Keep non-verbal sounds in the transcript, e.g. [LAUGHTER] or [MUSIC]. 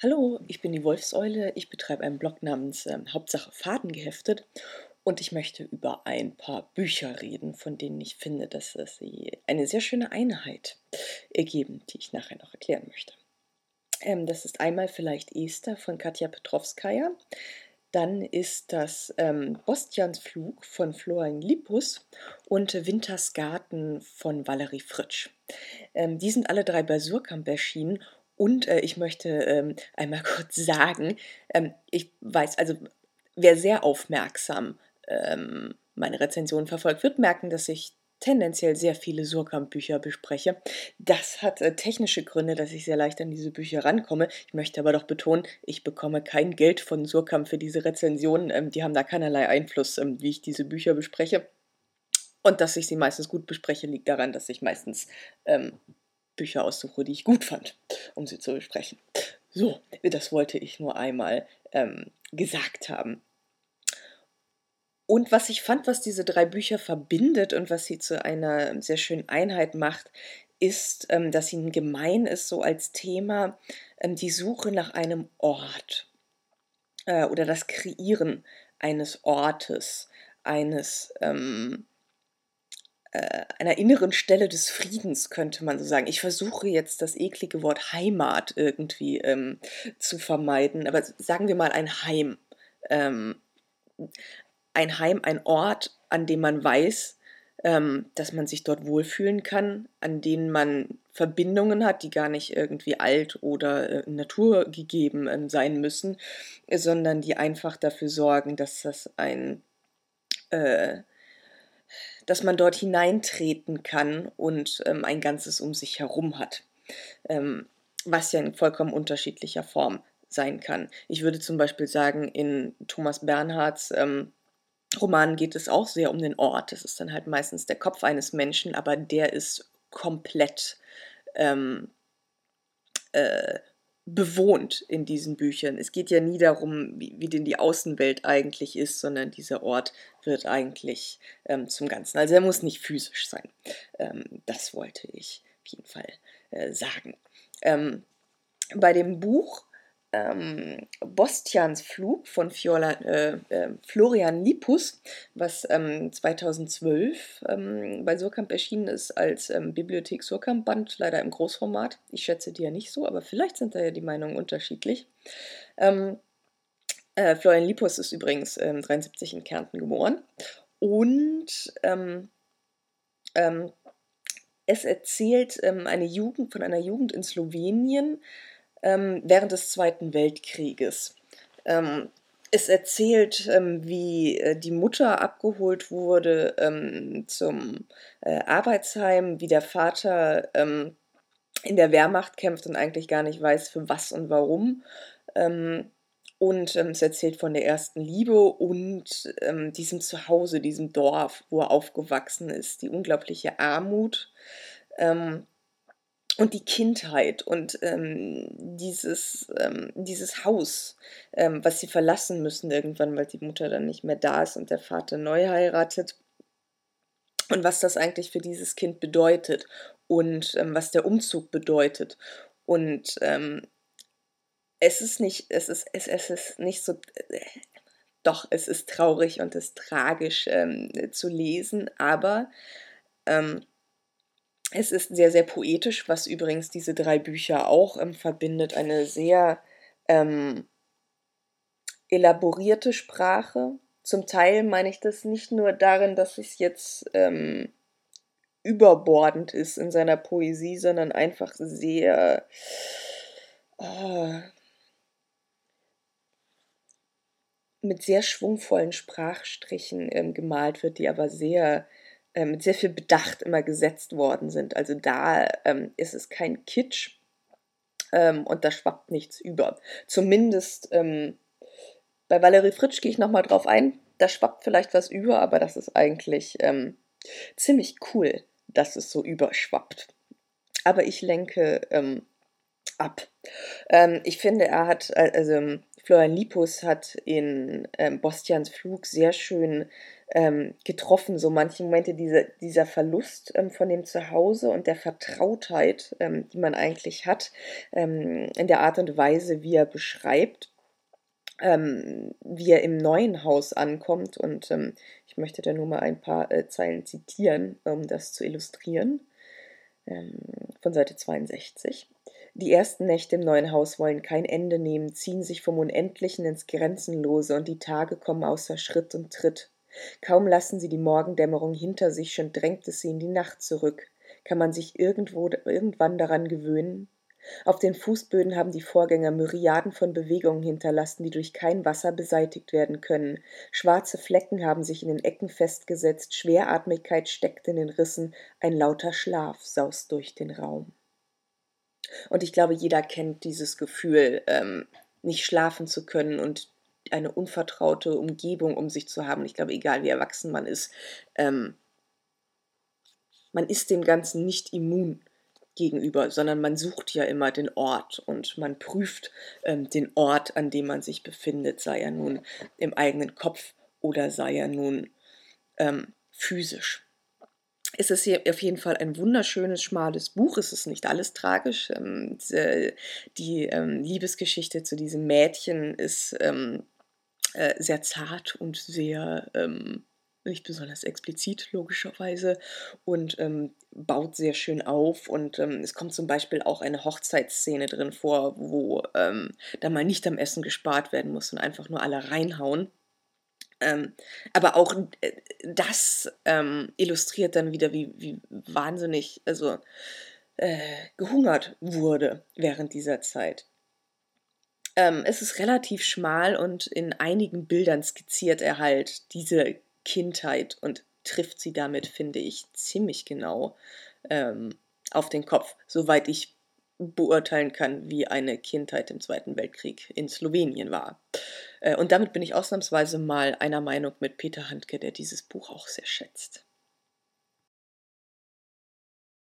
Hallo, ich bin die Wolfseule. Ich betreibe einen Blog namens ähm, Hauptsache Faden geheftet und ich möchte über ein paar Bücher reden, von denen ich finde, dass sie eine sehr schöne Einheit ergeben, die ich nachher noch erklären möchte. Ähm, das ist einmal vielleicht Esther von Katja Petrovskaya. Dann ist das ähm, Bostians Flug von Florian Lippus und Winters Garten von Valerie Fritsch. Ähm, die sind alle drei bei Surkamp erschienen und äh, ich möchte ähm, einmal [LAUGHS] kurz sagen, ähm, ich weiß, also wer sehr aufmerksam ähm, meine Rezension verfolgt, wird merken, dass ich tendenziell sehr viele Surkamp-Bücher bespreche. Das hat äh, technische Gründe, dass ich sehr leicht an diese Bücher rankomme. Ich möchte aber doch betonen, ich bekomme kein Geld von Surkamp für diese Rezensionen. Ähm, die haben da keinerlei Einfluss, ähm, wie ich diese Bücher bespreche. Und dass ich sie meistens gut bespreche, liegt daran, dass ich meistens ähm, Bücher aussuche, die ich gut fand, um sie zu besprechen. So, das wollte ich nur einmal ähm, gesagt haben. Und was ich fand, was diese drei Bücher verbindet und was sie zu einer sehr schönen Einheit macht, ist, ähm, dass ihnen gemein ist, so als Thema ähm, die Suche nach einem Ort äh, oder das Kreieren eines Ortes, eines ähm, äh, einer inneren Stelle des Friedens, könnte man so sagen. Ich versuche jetzt das eklige Wort Heimat irgendwie ähm, zu vermeiden, aber sagen wir mal ein Heim. Ähm, ein Heim, ein Ort, an dem man weiß, ähm, dass man sich dort wohlfühlen kann, an denen man Verbindungen hat, die gar nicht irgendwie alt oder äh, naturgegeben äh, sein müssen, sondern die einfach dafür sorgen, dass das ein äh, dass man dort hineintreten kann und ähm, ein Ganzes um sich herum hat. Ähm, was ja in vollkommen unterschiedlicher Form sein kann. Ich würde zum Beispiel sagen, in Thomas Bernhards ähm, Roman geht es auch sehr um den Ort. Das ist dann halt meistens der Kopf eines Menschen, aber der ist komplett ähm, äh, bewohnt in diesen Büchern. Es geht ja nie darum, wie, wie denn die Außenwelt eigentlich ist, sondern dieser Ort wird eigentlich ähm, zum Ganzen. Also er muss nicht physisch sein. Ähm, das wollte ich auf jeden Fall äh, sagen. Ähm, bei dem Buch ähm, Bostians Flug von Fiola, äh, äh, Florian Lipus, was ähm, 2012 ähm, bei Surkamp erschienen ist als ähm, Bibliothek Surkamp-Band, leider im Großformat. Ich schätze die ja nicht so, aber vielleicht sind da ja die Meinungen unterschiedlich. Ähm, äh, Florian Lipus ist übrigens 73 ähm, in Kärnten geboren und es erzählt eine Jugend von einer Jugend in Slowenien, ähm, während des Zweiten Weltkrieges. Ähm, es erzählt, ähm, wie äh, die Mutter abgeholt wurde ähm, zum äh, Arbeitsheim, wie der Vater ähm, in der Wehrmacht kämpft und eigentlich gar nicht weiß, für was und warum. Ähm, und es erzählt von der ersten Liebe und diesem Zuhause, diesem Dorf, wo er aufgewachsen ist, die unglaubliche Armut. Ähm, und die Kindheit und ähm, dieses, ähm, dieses Haus, ähm, was sie verlassen müssen irgendwann, weil die Mutter dann nicht mehr da ist und der Vater neu heiratet. Und was das eigentlich für dieses Kind bedeutet und ähm, was der Umzug bedeutet. Und ähm, es ist nicht, es ist, es, es ist nicht so. Äh, doch, es ist traurig und es ist tragisch ähm, zu lesen, aber es ist sehr, sehr poetisch, was übrigens diese drei Bücher auch ähm, verbindet. Eine sehr ähm, elaborierte Sprache. Zum Teil meine ich das nicht nur darin, dass es jetzt ähm, überbordend ist in seiner Poesie, sondern einfach sehr oh, mit sehr schwungvollen Sprachstrichen ähm, gemalt wird, die aber sehr äh, mit sehr viel Bedacht immer gesetzt worden sind. Also da ähm, ist es kein Kitsch ähm, und da schwappt nichts über. Zumindest ähm, bei Valerie Fritsch gehe ich nochmal drauf ein. Da schwappt vielleicht was über, aber das ist eigentlich ähm, ziemlich cool, dass es so überschwappt. Aber ich lenke ähm, ab. Ähm, ich finde, er hat, äh, also Florian Lipus hat in ähm, Bostians Flug sehr schön ähm, getroffen, so manche Momente, diese, dieser Verlust ähm, von dem Zuhause und der Vertrautheit, ähm, die man eigentlich hat, ähm, in der Art und Weise, wie er beschreibt, ähm, wie er im neuen Haus ankommt. Und ähm, ich möchte da nur mal ein paar äh, Zeilen zitieren, um das zu illustrieren. von Seite 62. Die ersten Nächte im neuen Haus wollen kein Ende nehmen, ziehen sich vom Unendlichen ins Grenzenlose, und die Tage kommen außer Schritt und Tritt. Kaum lassen sie die Morgendämmerung hinter sich, schon drängt es sie in die Nacht zurück. Kann man sich irgendwo irgendwann daran gewöhnen? Auf den Fußböden haben die Vorgänger Myriaden von Bewegungen hinterlassen, die durch kein Wasser beseitigt werden können. Schwarze Flecken haben sich in den Ecken festgesetzt, Schweratmigkeit steckt in den Rissen, ein lauter Schlaf saust durch den Raum. Und ich glaube, jeder kennt dieses Gefühl, ähm, nicht schlafen zu können und eine unvertraute Umgebung um sich zu haben. Ich glaube, egal wie erwachsen man ist, ähm, man ist dem Ganzen nicht immun gegenüber, sondern man sucht ja immer den Ort und man prüft ähm, den Ort, an dem man sich befindet, sei er nun im eigenen Kopf oder sei er nun ähm, physisch. Es ist hier auf jeden Fall ein wunderschönes, schmales Buch. Es ist nicht alles tragisch. Ähm, die ähm, Liebesgeschichte zu diesem Mädchen ist ähm, äh, sehr zart und sehr nicht besonders explizit, logischerweise, und ähm, baut sehr schön auf. Und ähm, es kommt zum Beispiel auch eine Hochzeitsszene drin vor, wo ähm, da mal nicht am Essen gespart werden muss und einfach nur alle reinhauen. Ähm, aber auch äh, das ähm, illustriert dann wieder, wie, wie wahnsinnig, also äh, gehungert wurde während dieser Zeit. Ähm, es ist relativ schmal und in einigen Bildern skizziert er halt diese Kindheit und trifft sie damit, finde ich, ziemlich genau ähm, auf den Kopf, soweit ich beurteilen kann, wie eine Kindheit im Zweiten Weltkrieg in Slowenien war. Äh, und damit bin ich ausnahmsweise mal einer Meinung mit Peter Handke, der dieses Buch auch sehr schätzt.